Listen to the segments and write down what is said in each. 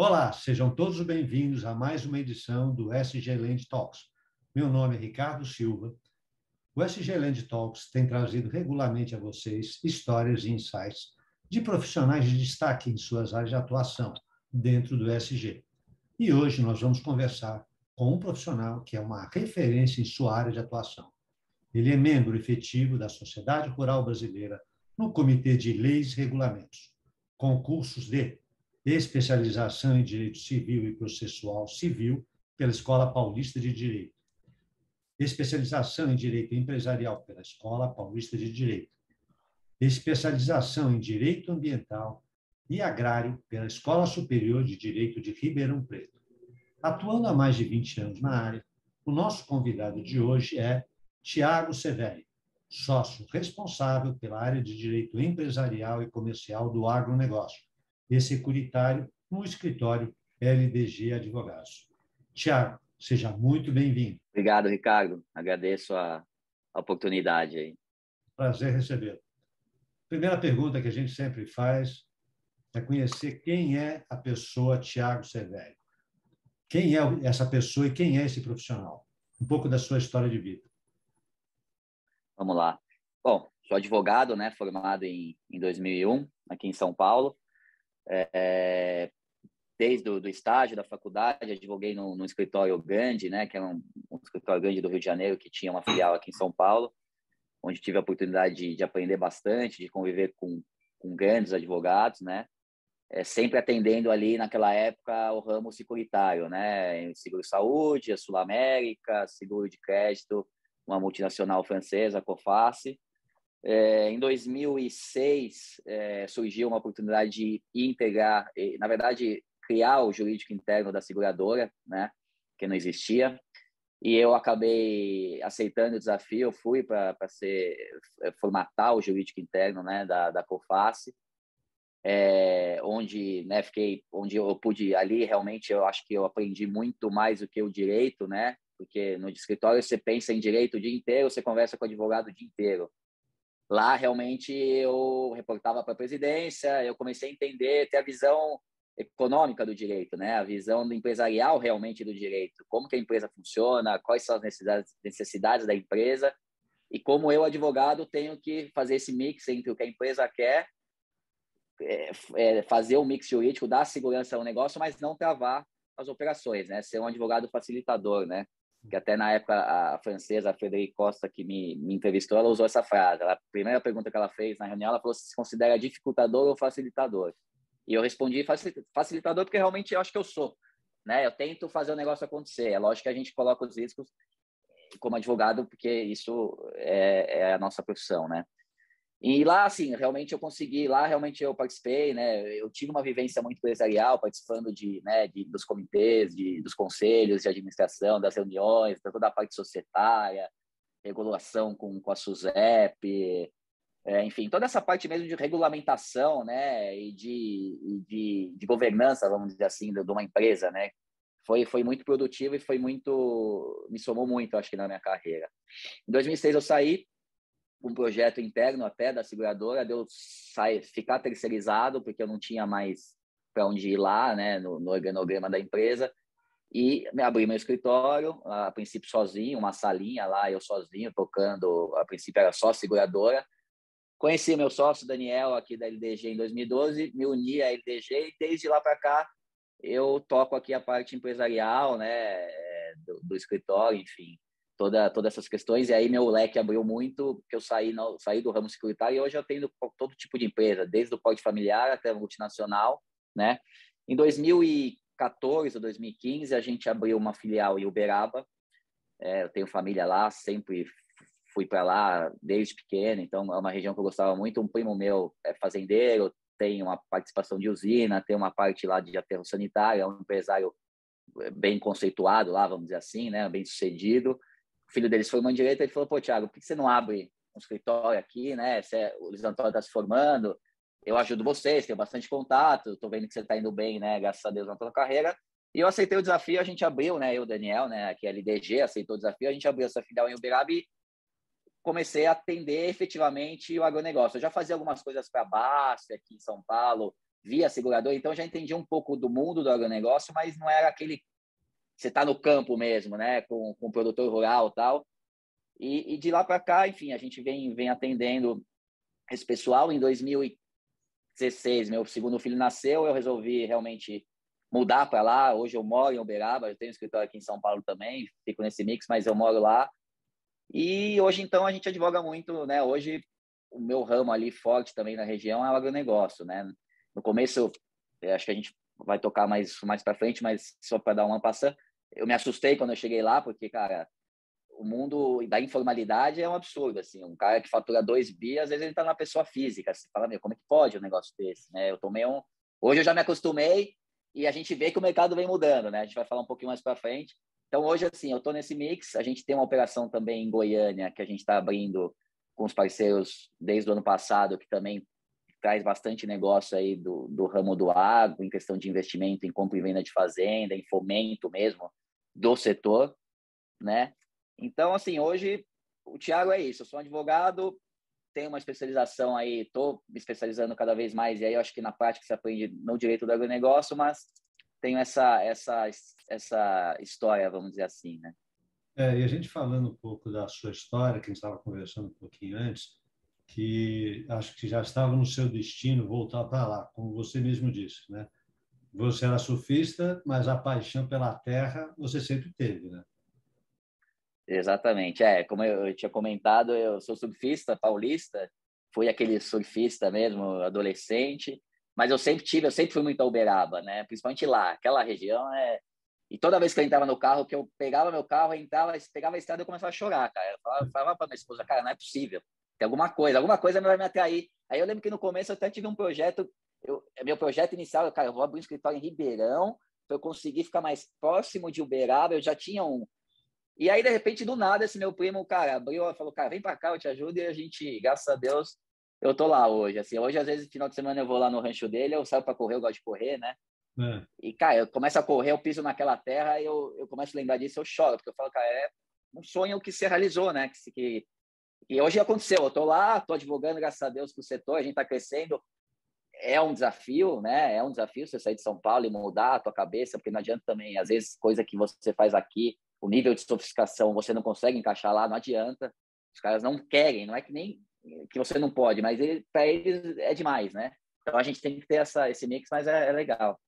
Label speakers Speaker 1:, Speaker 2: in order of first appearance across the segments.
Speaker 1: Olá, sejam todos bem-vindos a mais uma edição do SG Land Talks. Meu nome é Ricardo Silva. O SG Land Talks tem trazido regularmente a vocês histórias e insights de profissionais de destaque em suas áreas de atuação dentro do SG. E hoje nós vamos conversar com um profissional que é uma referência em sua área de atuação. Ele é membro efetivo da Sociedade Rural Brasileira no Comitê de Leis e Regulamentos, com cursos de especialização em Direito Civil e Processual Civil pela Escola Paulista de Direito, especialização em Direito Empresarial pela Escola Paulista de Direito, especialização em Direito Ambiental e Agrário pela Escola Superior de Direito de Ribeirão Preto. Atuando há mais de 20 anos na área, o nosso convidado de hoje é Tiago Severi, sócio responsável pela área de Direito Empresarial e Comercial do agronegócio e securitário no escritório LDG Advogados. Tiago, seja muito bem-vindo.
Speaker 2: Obrigado, Ricardo. Agradeço a, a oportunidade aí.
Speaker 1: Prazer recebê-lo. Primeira pergunta que a gente sempre faz é conhecer quem é a pessoa Tiago Severo. Quem é essa pessoa e quem é esse profissional? Um pouco da sua história de vida.
Speaker 2: Vamos lá. Bom, sou advogado, né, formado em, em 2001, aqui em São Paulo. É, desde o do estágio da faculdade, advoguei no, no escritório grande, né, que é um, um, escritório grande do Rio de Janeiro, que tinha uma filial aqui em São Paulo, onde tive a oportunidade de, de aprender bastante, de conviver com, com grandes advogados, né, é, sempre atendendo ali naquela época o ramo securitário, né, seguro-saúde, a Sul América, seguro de crédito, uma multinacional francesa, a Coface, é, em 2006 é, surgiu uma oportunidade de integrar, na verdade, criar o jurídico interno da seguradora, né, que não existia. E eu acabei aceitando o desafio, fui para ser é, formatar o jurídico interno, né, da da Coface, é, onde, né, fiquei, onde eu pude ali realmente eu acho que eu aprendi muito mais do que o direito, né, porque no escritório você pensa em direito o dia inteiro, você conversa com o advogado o dia inteiro. Lá, realmente, eu reportava para a presidência, eu comecei a entender, ter a visão econômica do direito, né? A visão do empresarial realmente do direito, como que a empresa funciona, quais são as necessidades, necessidades da empresa e como eu, advogado, tenho que fazer esse mix entre o que a empresa quer, é, é, fazer o um mix jurídico, dar segurança ao negócio, mas não travar as operações, né? Ser um advogado facilitador, né? Que até na época a francesa, a Frederic Costa, que me, me entrevistou, ela usou essa frase. Ela, a primeira pergunta que ela fez na reunião, ela falou se considera dificultador ou facilitador. E eu respondi facilitador porque realmente eu acho que eu sou. Né? Eu tento fazer o negócio acontecer. É lógico que a gente coloca os riscos como advogado, porque isso é, é a nossa profissão, né? E lá, assim, realmente eu consegui, lá realmente eu participei, né? Eu tive uma vivência muito empresarial, participando de, né, de, dos comitês, de, dos conselhos de administração, das reuniões, toda a parte societária, regulação com, com a SUSEP, é, enfim, toda essa parte mesmo de regulamentação, né, e de, de, de governança, vamos dizer assim, de, de uma empresa, né? Foi, foi muito produtivo e foi muito, me somou muito, acho que, na minha carreira. Em 2006 eu saí, um projeto interno até da seguradora, deu sair, ficar terceirizado, porque eu não tinha mais para onde ir lá, né, no, no organograma da empresa, e abri meu escritório, a princípio sozinho, uma salinha lá, eu sozinho, tocando, a princípio era só seguradora. Conheci meu sócio Daniel aqui da LDG em 2012, me uni à LDG e desde lá para cá eu toco aqui a parte empresarial, né, do, do escritório, enfim toda todas essas questões e aí meu leque abriu muito que eu saí no, saí do ramo securitário e hoje eu tenho todo tipo de empresa desde o porte familiar até multinacional né? Em 2014 ou 2015 a gente abriu uma filial em Uberaba é, eu tenho família lá sempre fui para lá desde pequeno então é uma região que eu gostava muito um primo meu é fazendeiro tem uma participação de usina tem uma parte lá de aterro sanitário é um empresário bem conceituado lá vamos dizer assim né bem sucedido o filho deles formou em direito, ele falou, pô, Thiago, por que você não abre um escritório aqui, né? Você, o Luiz Antônio está se formando, eu ajudo vocês, tenho bastante contato, estou vendo que você está indo bem, né? Graças a Deus na tua carreira. E eu aceitei o desafio, a gente abriu, né? Eu, Daniel, né? Aqui é LDG, aceitou o desafio, a gente abriu essa filial em Uberaba e comecei a atender efetivamente o agronegócio. Eu já fazia algumas coisas para a Basta aqui em São Paulo, via segurador, então já entendi um pouco do mundo do agronegócio, mas não era aquele você está no campo mesmo, né, com, com o produtor rural tal. E, e de lá para cá, enfim, a gente vem, vem atendendo esse pessoal. Em 2016, meu segundo filho nasceu, eu resolvi realmente mudar para lá. Hoje eu moro em Uberaba, eu tenho um escritório aqui em São Paulo também, fico nesse mix, mas eu moro lá. E hoje, então, a gente advoga muito, né? Hoje, o meu ramo ali forte também na região é o agronegócio, né? No começo, acho que a gente vai tocar mais, mais para frente, mas só para dar uma passada, eu me assustei quando eu cheguei lá, porque, cara, o mundo da informalidade é um absurdo, assim, um cara que fatura dois bi, às vezes ele tá na pessoa física, você fala, meu, como é que pode um negócio desse, né? Eu tomei um... Hoje eu já me acostumei e a gente vê que o mercado vem mudando, né? A gente vai falar um pouquinho mais para frente, então, hoje, assim, eu estou nesse mix. A gente tem uma operação também em Goiânia, que a gente está abrindo com os parceiros desde o ano passado, que também traz bastante negócio aí do, do ramo do agro, em questão de investimento em compra e venda de fazenda, em fomento mesmo do setor, né? Então, assim, hoje o Tiago é isso. Eu sou um advogado, tenho uma especialização aí, estou me especializando cada vez mais, e aí eu acho que na prática se aprende no direito do agronegócio, mas tenho essa, essa, essa história, vamos dizer assim, né?
Speaker 1: É, e a gente falando um pouco da sua história, que a gente estava conversando um pouquinho antes, que acho que já estava no seu destino voltar para lá, como você mesmo disse, né? Você era surfista, mas a paixão pela terra você sempre teve, né?
Speaker 2: Exatamente. É, como eu tinha comentado, eu sou surfista paulista, fui aquele surfista mesmo, adolescente, mas eu sempre tive, eu sempre fui muito a Uberaba, né? Principalmente lá, aquela região é e toda vez que eu entrava no carro, que eu pegava meu carro, entrava, pegava a estrada, eu começava a chorar, cara. Eu falava, falava para minha esposa, cara, não é possível. Tem alguma coisa, alguma coisa vai me atrair. Aí eu lembro que no começo eu até tive um projeto, eu, meu projeto inicial, cara, eu vou abrir um escritório em Ribeirão para eu conseguir ficar mais próximo de Uberaba. Eu já tinha um. E aí, de repente, do nada, esse meu primo, cara, abriu, falou, cara, vem para cá, eu te ajudo. E a gente, graças a Deus, eu tô lá hoje. Assim, hoje, às vezes, final de semana eu vou lá no rancho dele, eu saio para correr, eu gosto de correr, né? É. E, cara, eu começo a correr, eu piso naquela terra eu, eu começo a lembrar disso, eu choro, porque eu falo, cara, é um sonho que se realizou, né? Que, que, e hoje aconteceu, eu tô lá, tô advogando, graças a Deus, pro setor, a gente tá crescendo. É um desafio, né? É um desafio você sair de São Paulo e mudar a tua cabeça, porque não adianta também, às vezes, coisa que você faz aqui, o nível de sofisticação você não consegue encaixar lá, não adianta. Os caras não querem, não é que nem que você não pode, mas ele, para eles é demais, né? Então a gente tem que ter essa, esse mix, mas é, é legal.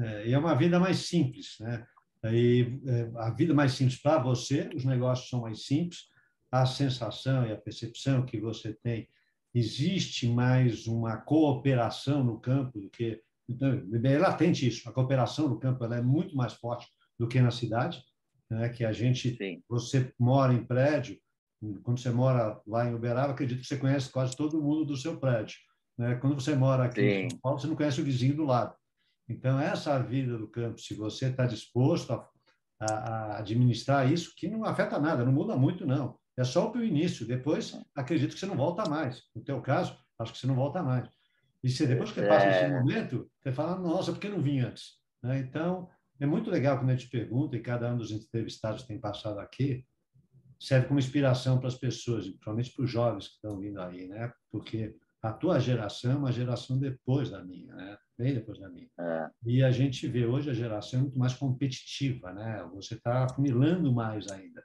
Speaker 1: É, e é uma vida mais simples, né? E, é, a vida mais simples para você, os negócios são mais simples, a sensação e a percepção que você tem, existe mais uma cooperação no campo do que. Então, é latente isso, a cooperação no campo ela é muito mais forte do que na cidade, né? que a gente, Sim. você mora em prédio, quando você mora lá em Uberaba, acredito que você conhece quase todo mundo do seu prédio. Né? Quando você mora aqui Sim. em São Paulo, você não conhece o vizinho do lado. Então, essa vida do campo, se você está disposto a, a, a, administrar isso, que não afeta nada, não muda muito, não. É só o início. Depois, acredito que você não volta mais. No teu caso, acho que você não volta mais. E se depois que você passa esse é. momento, você fala, nossa, por que não vim antes? Né? Então, é muito legal quando a gente pergunta, e cada um dos entrevistados tem passado aqui, serve como inspiração para as pessoas, principalmente para os jovens que estão vindo aí, né? Porque a tua geração é uma geração depois da minha, né? Bem depois da minha. É. E a gente vê hoje a geração muito mais competitiva, né? Você está afunilando mais ainda.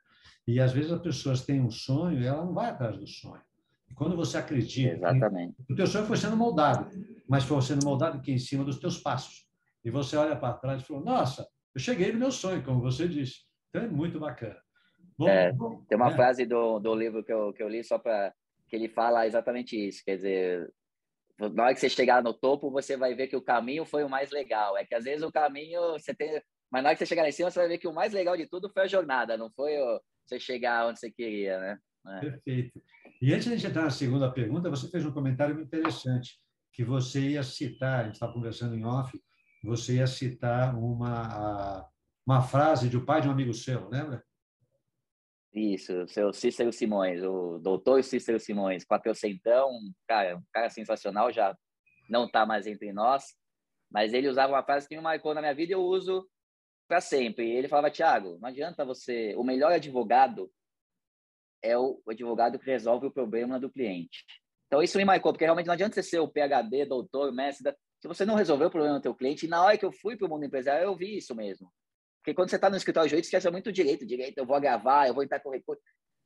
Speaker 1: E às vezes as pessoas têm um sonho e ela não vai atrás do sonho. E quando você acredita,
Speaker 2: Exatamente.
Speaker 1: o teu sonho foi sendo moldado, mas foi sendo moldado aqui em cima dos teus passos. E você olha para trás e fala: "Nossa, eu cheguei no meu sonho", como você disse. Então é muito bacana.
Speaker 2: Bom, é, bom, tem uma é. frase do, do livro que eu, que eu li só para que ele fala exatamente isso. Quer dizer, na hora que você chegar no topo, você vai ver que o caminho foi o mais legal. É que às vezes o caminho você tem. Mas na hora que você chegar lá em cima, você vai ver que o mais legal de tudo foi a jornada, não foi o... você chegar onde você queria, né?
Speaker 1: É. Perfeito. E antes de a gente entrar na segunda pergunta, você fez um comentário interessante, que você ia citar, a gente estava conversando em off, você ia citar uma, uma frase de um pai de um amigo seu, lembra?
Speaker 2: Isso, o seu Cícero Simões, o doutor Cícero Simões, quatrocentão, cara, um cara sensacional, já não está mais entre nós, mas ele usava uma frase que me marcou na minha vida e eu uso para sempre. Ele falava, Tiago, não adianta você... O melhor advogado é o advogado que resolve o problema do cliente. Então, isso me marcou, porque realmente não adianta você ser o PHD, doutor, mestre, se você não resolveu o problema do teu cliente, e na hora que eu fui para o mundo empresarial, eu vi isso mesmo. Porque quando você está no escritório de jurídico, quer muito direito, direito, eu vou gravar, eu vou entrar com recurso.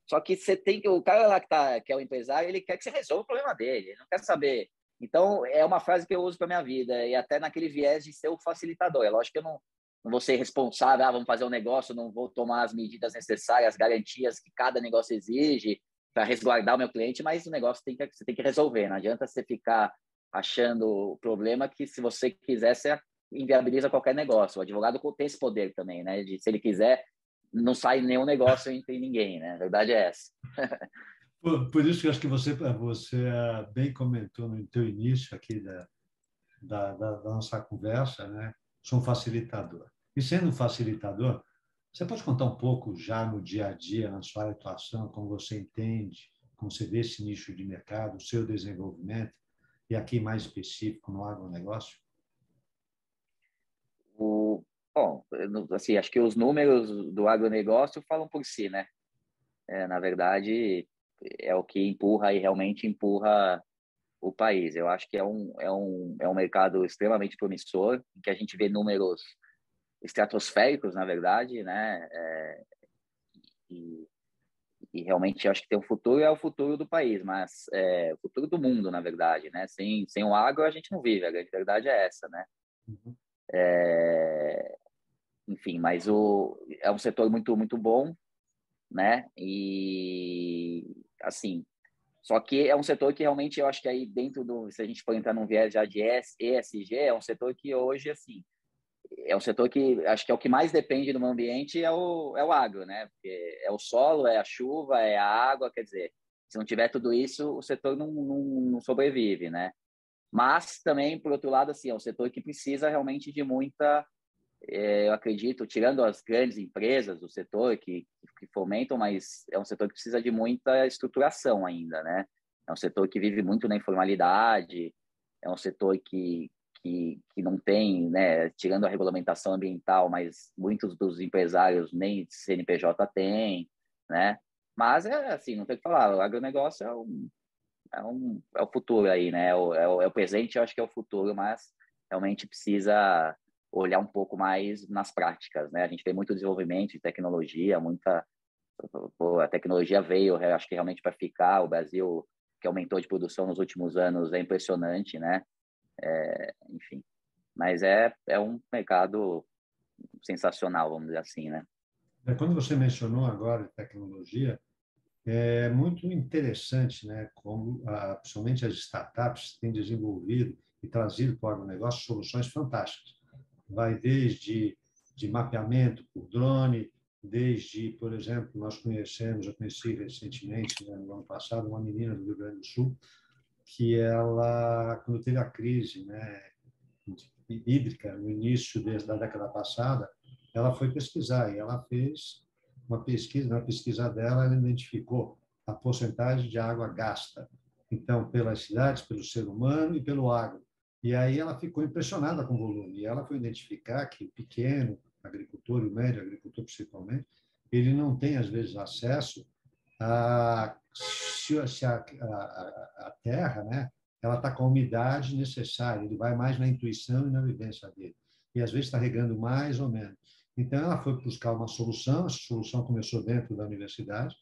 Speaker 2: Só que você tem que, o cara lá que, tá, que é o empresário, ele quer que você resolva o problema dele, ele não quer saber. Então, é uma frase que eu uso para minha vida, e até naquele viés de ser o facilitador. É lógico que eu não, não vou ser responsável, ah, vamos fazer um negócio, não vou tomar as medidas necessárias, as garantias que cada negócio exige para resguardar o meu cliente, mas o negócio tem que, você tem que resolver. Não adianta você ficar achando o problema que, se você quiser, você inviabiliza qualquer negócio. O advogado tem esse poder também, né? De, se ele quiser, não sai nenhum negócio entre ninguém, né? A verdade é essa.
Speaker 1: por, por, isso que acho que você, você ah, bem comentou no teu início aqui da, da, da nossa conversa, né? Sou um facilitador. E sendo um facilitador, você pode contar um pouco já no dia a dia, na sua atuação, como você entende, como você vê esse nicho de mercado, o seu desenvolvimento, e aqui mais específico no agronegócio?
Speaker 2: O, bom, assim, acho que os números do agronegócio falam por si, né? É, na verdade, é o que empurra e realmente empurra o país. Eu acho que é um, é um, é um mercado extremamente promissor, que a gente vê números estratosféricos, na verdade, né? É, e, e, realmente acho que tem um futuro é o futuro do país, mas é, o futuro do mundo, na verdade, né? Sem, sem o agro a gente não vive, a grande verdade é essa, né? Uhum. É, enfim, mas o, é um setor muito, muito bom, né? E, assim, só que é um setor que realmente eu acho que aí dentro do, se a gente for entrar num viés já de ESG, é um setor que hoje, assim, é um setor que acho que é o que mais depende do meio ambiente é o, é o agro, né? Porque é o solo, é a chuva, é a água, quer dizer, se não tiver tudo isso, o setor não, não, não sobrevive, né? Mas também, por outro lado, assim, é um setor que precisa realmente de muita eu acredito, tirando as grandes empresas do setor que, que fomentam, mas é um setor que precisa de muita estruturação ainda, né? É um setor que vive muito na informalidade, é um setor que, que, que não tem, né, tirando a regulamentação ambiental, mas muitos dos empresários nem CNPJ têm, né? Mas é assim, não tem o que falar, o agronegócio é, um, é, um, é o futuro aí, né? É o, é o, é o presente, eu acho que é o futuro, mas realmente precisa olhar um pouco mais nas práticas, né? A gente tem muito desenvolvimento de tecnologia, muita pô, a tecnologia veio, acho que realmente para ficar. O Brasil que aumentou de produção nos últimos anos é impressionante, né? É, enfim, mas é é um mercado sensacional, vamos dizer assim, né?
Speaker 1: É, quando você mencionou agora tecnologia, é muito interessante, né? Como, ah, principalmente as startups têm desenvolvido e trazido para o negócio soluções fantásticas vai desde de mapeamento por drone, desde, por exemplo, nós conhecemos, eu conheci recentemente, né, no ano passado, uma menina do Rio Grande do Sul, que ela, quando teve a crise né, hídrica, no início da década passada, ela foi pesquisar e ela fez uma pesquisa, na pesquisa dela, ela identificou a porcentagem de água gasta, então, pelas cidades, pelo ser humano e pelo agro. E aí ela ficou impressionada com o volume. E ela foi identificar que o pequeno agricultor, o médio agricultor principalmente, ele não tem, às vezes, acesso a se a, a, a terra, né, ela está com a umidade necessária, ele vai mais na intuição e na vivência dele. E às vezes está regando mais ou menos. Então ela foi buscar uma solução, essa solução começou dentro da universidade.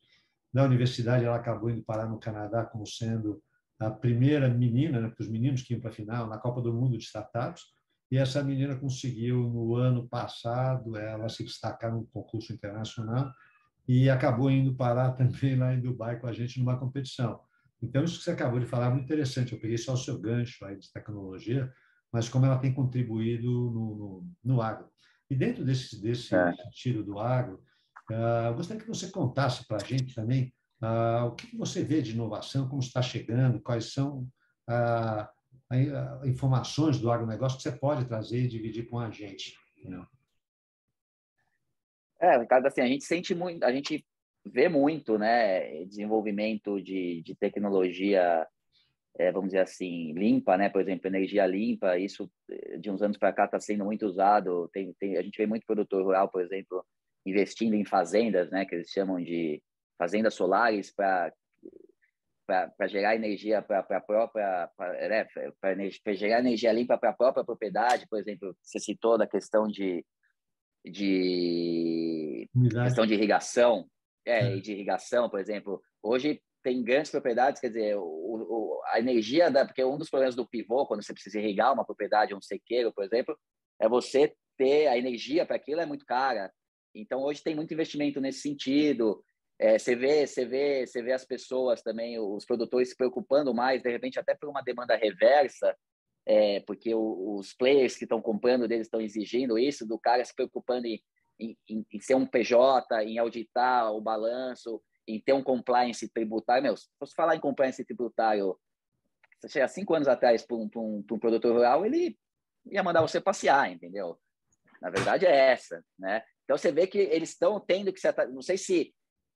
Speaker 1: Da universidade ela acabou indo parar no Canadá como sendo a primeira menina, né, porque os meninos que iam para a final, na Copa do Mundo de Startups, e essa menina conseguiu, no ano passado, ela se destacar num concurso internacional e acabou indo parar também lá em Dubai com a gente numa competição. Então, isso que você acabou de falar é muito interessante. Eu peguei só o seu gancho aí de tecnologia, mas como ela tem contribuído no, no, no agro. E dentro desse, desse é. sentido do agro, uh, gostaria que você contasse para a gente também ah, o que você vê de inovação, como está chegando, quais são ah, informações do agronegócio que você pode trazer e dividir com a gente?
Speaker 2: É, Ricardo, assim, a gente sente muito, a gente vê muito, né, desenvolvimento de, de tecnologia, é, vamos dizer assim, limpa, né, por exemplo, energia limpa, isso de uns anos para cá está sendo muito usado, tem, tem, a gente vê muito produtor rural, por exemplo, investindo em fazendas, né, que eles chamam de fazendas solares para para gerar energia para a própria né, para gerar energia limpa para a própria propriedade, por exemplo, você citou da questão de de questão de irrigação, é, é, de irrigação, por exemplo, hoje tem grandes propriedades, quer dizer, o, o, a energia da porque um dos problemas do pivô quando você precisa irrigar uma propriedade, um sequeiro, por exemplo, é você ter a energia para aquilo é muito cara. Então hoje tem muito investimento nesse sentido. É, você vê, você vê, você vê as pessoas também, os produtores se preocupando mais, de repente até por uma demanda reversa, é, porque o, os players que estão comprando deles estão exigindo isso, do cara se preocupando em, em, em, ser um PJ, em auditar o balanço, em ter um compliance tributário. Meu, se fosse falar em compliance tributário, há cinco anos atrás para um, um, um produtor rural, ele ia mandar você passear, entendeu? Na verdade é essa, né? Então você vê que eles estão tendo que se não sei se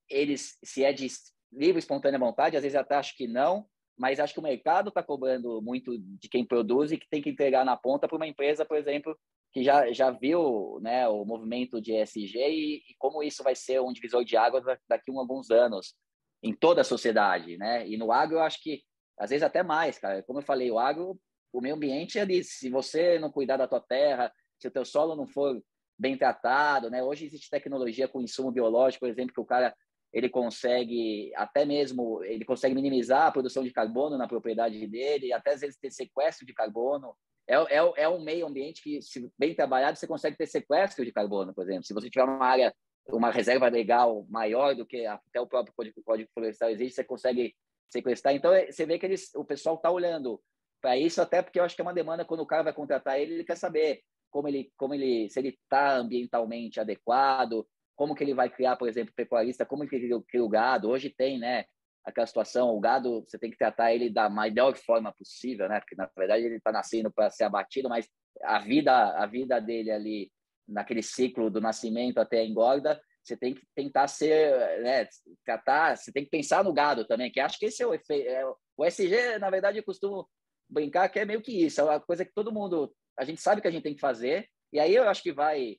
Speaker 2: eles se é de livre espontânea vontade, às vezes até acho que não, mas acho que o mercado está cobrando muito de quem produz e que tem que entregar na ponta para uma empresa, por exemplo, que já, já viu né, o movimento de ESG e, e, como isso vai ser um divisor de águas daqui a alguns anos em toda a sociedade, né? E no agro eu acho que às vezes até mais, cara. Como eu falei, o agro, o meio ambiente é ali. Se você não cuidar da tua terra, se o teu solo não for bem tratado, né? Hoje existe tecnologia com insumo biológico, por exemplo, que o cara ele consegue até mesmo ele consegue minimizar a produção de carbono na propriedade dele, até às vezes ter sequestro de carbono. É, é, é um meio ambiente que, se bem trabalhado, você consegue ter sequestro de carbono, por exemplo. Se você tiver uma área, uma reserva legal maior do que até o próprio Código, Código Florestal existe, você consegue sequestrar. Então, é, você vê que eles, o pessoal está olhando para isso, até porque eu acho que é uma demanda, quando o cara vai contratar ele, ele quer saber como ele, como ele se ele está ambientalmente adequado, como que ele vai criar, por exemplo, pecuarista, como que ele cria o gado. Hoje tem, né, aquela situação, o gado, você tem que tratar ele da melhor forma possível, né? Porque na verdade ele está nascendo para ser abatido, mas a vida, a vida dele ali naquele ciclo do nascimento até a engorda, você tem que tentar ser, né, tratar, você tem que pensar no gado também, que acho que esse é o efeito. É, o SG, na verdade, eu costumo brincar que é meio que isso, é uma coisa que todo mundo, a gente sabe que a gente tem que fazer, e aí eu acho que vai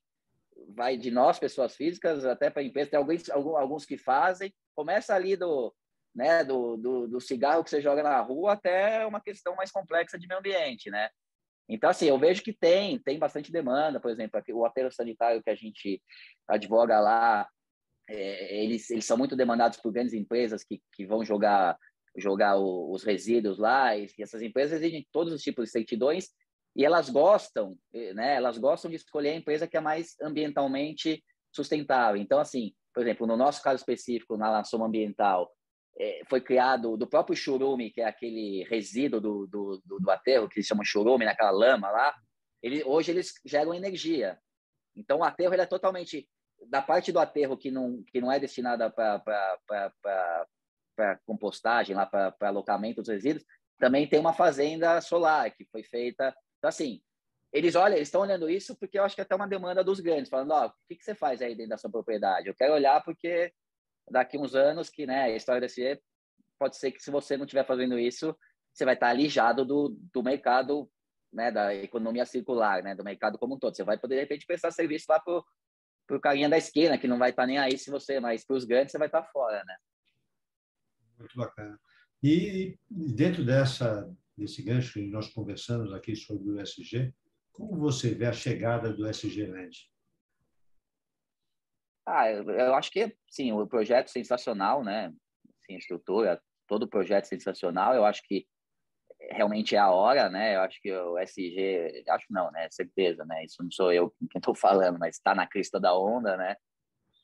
Speaker 2: vai de nós, pessoas físicas, até para empresas, tem alguns, alguns que fazem, começa ali do, né, do, do, do, cigarro que você joga na rua até uma questão mais complexa de meio ambiente, né? Então, assim, eu vejo que tem, tem bastante demanda, por exemplo, o aterro sanitário que a gente advoga lá, é, eles, eles são muito demandados por grandes empresas que, que vão jogar jogar o, os resíduos lá, e essas empresas exigem todos os tipos de certidões, e elas gostam, né? Elas gostam de escolher a empresa que é mais ambientalmente sustentável. Então, assim, por exemplo, no nosso caso específico, na Soma Ambiental, é, foi criado do próprio churume, que é aquele resíduo do, do, do, do aterro, que se chama churume, naquela lama lá. Ele, hoje eles geram energia. Então, o aterro ele é totalmente da parte do aterro que não que não é destinada para compostagem para alocamento dos resíduos também tem uma fazenda solar que foi feita então, assim, eles olham, eles estão olhando isso porque eu acho que é até uma demanda dos grandes, falando, ó, oh, o que, que você faz aí dentro da sua propriedade? Eu quero olhar porque daqui uns anos que, né, a história desse pode ser que se você não estiver fazendo isso, você vai estar alijado do, do mercado, né, da economia circular, né, do mercado como um todo. Você vai poder, de repente, prestar serviço lá pro, pro carinha da esquina, que não vai estar nem aí se você, mas para os grandes você vai estar fora, né?
Speaker 1: Muito bacana. E dentro dessa nesse gancho que nós conversamos aqui sobre o SG, como você vê a chegada do SG Land?
Speaker 2: Ah, eu, acho que sim, o projeto sensacional, né? Sim, estrutura, todo o projeto sensacional. Eu acho que realmente é a hora, né? Eu acho que o SG, acho não, né? Certeza, né? Isso não sou eu quem estou falando, mas está na crista da onda, né?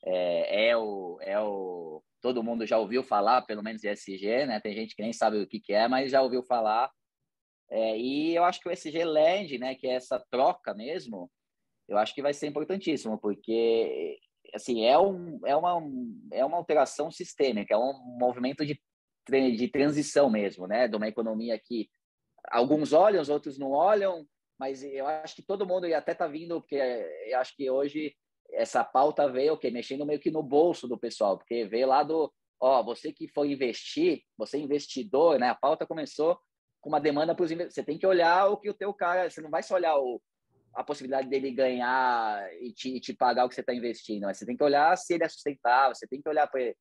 Speaker 2: É, é, o, é o todo mundo já ouviu falar, pelo menos de SG, né? Tem gente que nem sabe o que, que é, mas já ouviu falar. É, e eu acho que o SG Land, né, que é essa troca mesmo, eu acho que vai ser importantíssimo, porque assim é, um, é, uma, é uma alteração sistêmica, é um movimento de, de transição mesmo, né, de uma economia que alguns olham, os outros não olham, mas eu acho que todo mundo até está vindo, porque eu acho que hoje essa pauta veio okay, mexendo meio que no bolso do pessoal, porque veio lá do, ó, você que for investir, você investidor, né, a pauta começou com uma demanda para os Você tem que olhar o que o teu cara. Você não vai só olhar o, a possibilidade dele ganhar e te, te pagar o que você está investindo. Mas você tem que olhar se ele é sustentável. Você tem que olhar para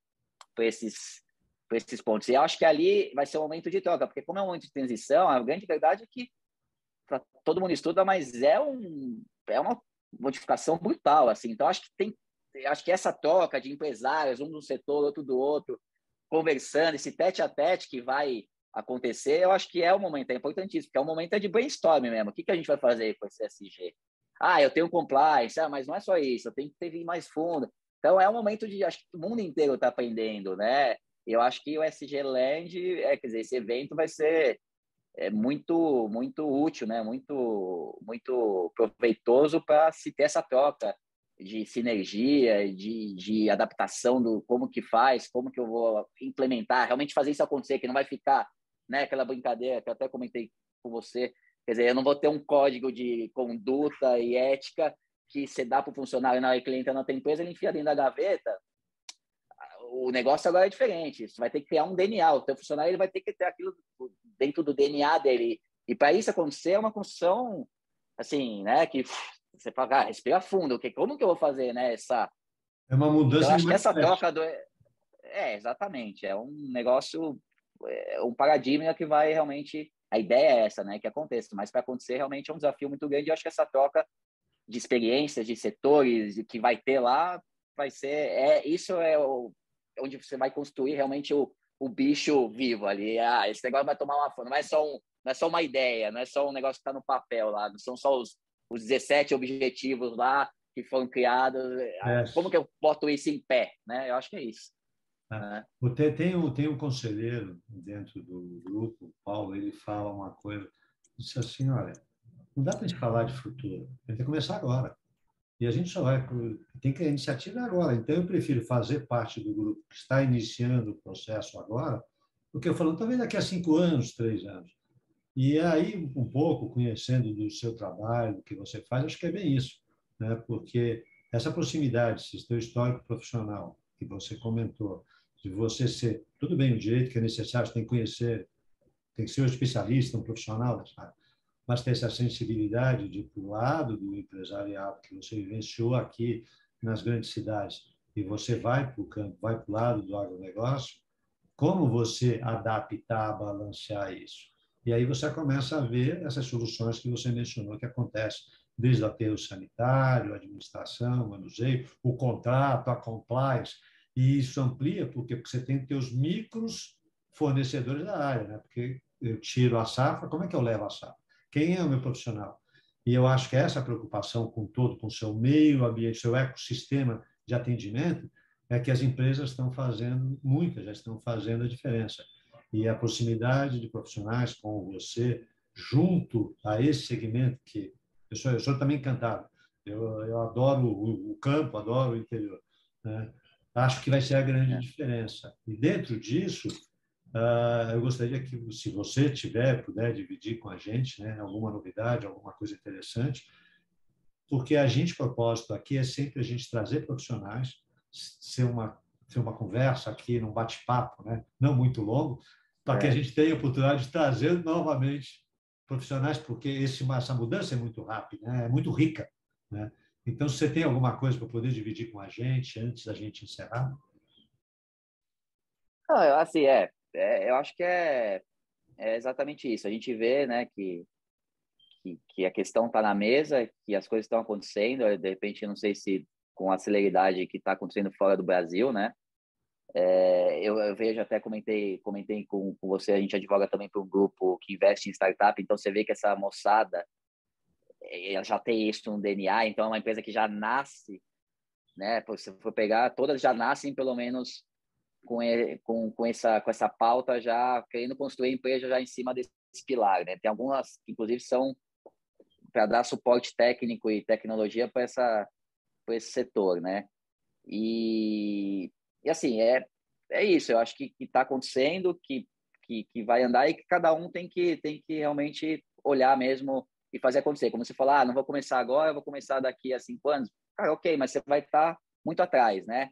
Speaker 2: esses esses pontos. E eu acho que ali vai ser um momento de troca, porque como é um momento de transição, a grande verdade é que todo mundo estuda, mas é um é uma modificação brutal, assim. Então acho que tem acho que essa troca de empresários, um do setor, outro do outro, conversando, esse tete a tete que vai acontecer, eu acho que é o momento, é importantíssimo, porque é o momento é de brainstorming mesmo. O que, que a gente vai fazer com esse SG? Ah, eu tenho compliance, ah, mas não é só isso, eu tenho que ter mais fundo. Então é um momento de, acho que o mundo inteiro está aprendendo, né? Eu acho que o SG Land, é, quer dizer, esse evento vai ser é muito muito útil, né? Muito muito proveitoso para se ter essa troca de sinergia, de, de adaptação do como que faz, como que eu vou implementar, realmente fazer isso acontecer, que não vai ficar, né? Aquela brincadeira que eu até comentei com você, quer dizer, eu não vou ter um código de conduta e ética que você dá para o funcionário na hora que ele entra na tua empresa, ele enfia dentro da gaveta, o negócio agora é diferente. Você vai ter que criar um DNA. O teu funcionário ele vai ter que ter aquilo dentro do DNA dele. E para isso acontecer, é uma construção, assim, né? Que você fala, ah, respira fundo. Que, como que eu vou fazer, né? Essa...
Speaker 1: É uma mudança.
Speaker 2: Eu acho que essa troca do... É, exatamente. É um negócio, um paradigma que vai realmente... A ideia é essa, né? Que aconteça. Mas para acontecer, realmente é um desafio muito grande. Eu acho que essa troca de experiências, de setores que vai ter lá, vai ser... É, isso é o onde você vai construir realmente o, o bicho vivo ali. Ah, esse negócio vai tomar uma forma. Não é só, um, não é só uma ideia, não é só um negócio que está no papel lá. Não são só os, os 17 objetivos lá que foram criados. É. Como que eu boto isso em pé? Né? Eu acho que é isso.
Speaker 1: É. Né? Tem, tem, um, tem um conselheiro dentro do grupo, o Paulo, ele fala uma coisa, disse assim, olha, não dá para a gente falar de futuro, tem que começar agora. E a gente só vai. Tem que a iniciativa agora. Então, eu prefiro fazer parte do grupo que está iniciando o processo agora, do que eu falando, talvez daqui a cinco anos, três anos. E aí, um pouco, conhecendo do seu trabalho, do que você faz, acho que é bem isso. Né? Porque essa proximidade, esse teu histórico profissional, que você comentou, de você ser. Tudo bem, o direito que é necessário, você tem que conhecer, tem que ser um especialista, um profissional área mas ter essa sensibilidade de para o lado do empresariado que você vivenciou aqui nas grandes cidades e você vai para o campo, vai para o lado do agronegócio, como você adaptar, balancear isso? E aí você começa a ver essas soluções que você mencionou que acontecem desde o sanitário, a administração, o manuseio, o contrato, a compliance, e isso amplia porque, porque você tem teus micros fornecedores da área, né? Porque eu tiro a safra, como é que eu levo a safra? Quem é o meu profissional? E eu acho que essa preocupação com todo, com seu meio ambiente, seu ecossistema de atendimento, é que as empresas estão fazendo, muitas já estão fazendo a diferença. E a proximidade de profissionais com você, junto a esse segmento que eu sou, eu sou também encantado. Eu, eu adoro o, o, campo, adoro o interior. Né? Acho que vai ser a grande é. diferença. E dentro disso, Uh, eu gostaria que, se você tiver, puder dividir com a gente né, alguma novidade, alguma coisa interessante, porque a gente, propósito aqui é sempre a gente trazer profissionais, ser uma, ser uma conversa aqui, num bate-papo, né, não muito longo, para é. que a é. gente tenha a oportunidade de trazer novamente profissionais, porque esse, essa mudança é muito rápida, né, é muito rica. Né? Então, você tem alguma coisa para poder dividir com a gente antes da gente encerrar?
Speaker 2: Não, assim, é, é, eu acho que é, é exatamente isso. A gente vê, né, que que, que a questão está na mesa, que as coisas estão acontecendo. De repente, não sei se com a celeridade que está acontecendo fora do Brasil, né? É, eu, eu, vejo, até comentei, comentei com, com você, a gente advoga também para um grupo que investe em startup, então você vê que essa moçada ela já tem isso no DNA, então é uma empresa que já nasce, né? Se for pegar, todas já nascem pelo menos com, com, com, essa, com essa pauta já querendo construir a empresa já em cima desse pilar. Né? Tem algumas que, inclusive, são para dar suporte técnico e tecnologia para essa para esse setor, né? E, e assim é é isso. Eu acho que está acontecendo, que, que que vai andar e que cada um tem que tem que realmente olhar mesmo e fazer acontecer. Como você falar, ah, não vou começar agora, vou começar daqui a cinco anos. Cara, ok, mas você vai estar tá muito atrás, né?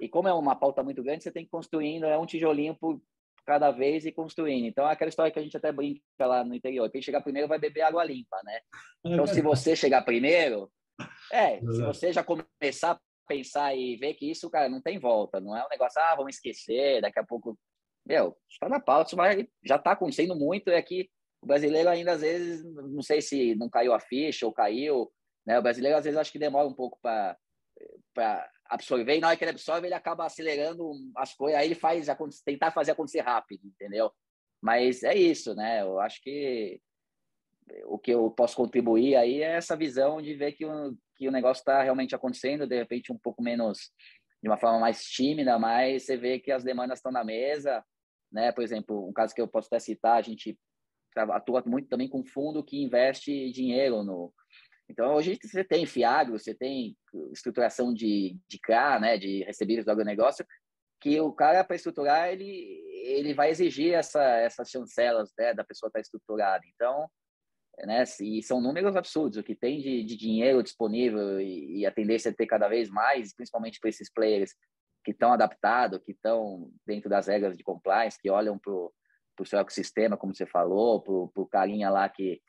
Speaker 2: E como é uma pauta muito grande, você tem que ir construindo, é um tijolinho por cada vez e construindo. Então, é aquela história que a gente até brinca lá no interior. Quem chegar primeiro vai beber água limpa, né? Então, se você chegar primeiro, é, se você já começar a pensar e ver que isso, cara, não tem volta. Não é um negócio, ah, vamos esquecer, daqui a pouco meu, está na pauta, isso vai, já está acontecendo muito, é que o brasileiro ainda às vezes, não sei se não caiu a ficha ou caiu, né? O brasileiro às vezes acho que demora um pouco para absorver, e na hora que ele absorve, ele acaba acelerando as coisas, aí ele faz tentar fazer acontecer rápido, entendeu? Mas é isso, né? Eu acho que o que eu posso contribuir aí é essa visão de ver que o, que o negócio está realmente acontecendo, de repente um pouco menos, de uma forma mais tímida, mas você vê que as demandas estão na mesa, né? Por exemplo, um caso que eu posso até citar, a gente atua muito também com fundo que investe dinheiro no, então, hoje você tem FIAGRO, você tem estruturação de, de CRA, né, de recebíveis do agronegócio, que o cara, para estruturar, ele, ele vai exigir essa, essas chancelas né, da pessoa estar tá estruturada. Então, né, e são números absurdos, o que tem de, de dinheiro disponível e, e, a tendência é ter cada vez mais, principalmente para esses players que estão adaptados, que estão dentro das regras de compliance, que olham para o seu ecossistema, como você falou, para o carinha lá que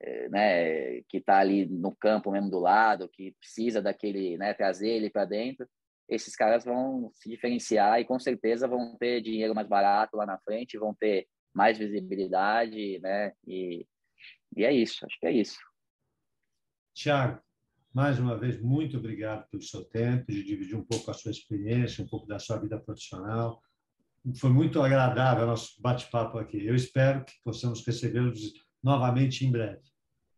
Speaker 2: eh, né, que está ali no campo mesmo do lado, que precisa daquele, né, trazer ele para dentro, esses caras vão se diferenciar e com certeza vão ter dinheiro mais barato lá na frente, vão ter mais visibilidade, né? E, e é isso, acho que é isso.
Speaker 1: Tiago, mais uma vez, muito obrigado pelo seu tempo, de dividir um pouco a sua experiência, um pouco da sua vida profissional. Foi muito agradável o nosso bate-papo aqui. Eu espero que possamos recebê-los novamente em breve.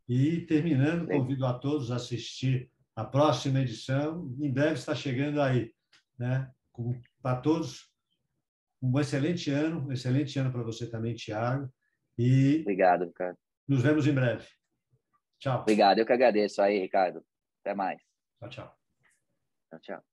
Speaker 1: E terminando, convido a todos a assistir a próxima edição. Em breve está chegando aí, né? Para todos, um excelente ano, um excelente ano para você também, Tiago.
Speaker 2: E obrigado, Ricardo.
Speaker 1: Nos vemos em breve. Tchau.
Speaker 2: Obrigado, eu que agradeço aí, Ricardo. Até mais.
Speaker 1: Tchau, tchau.
Speaker 2: Tchau, tchau.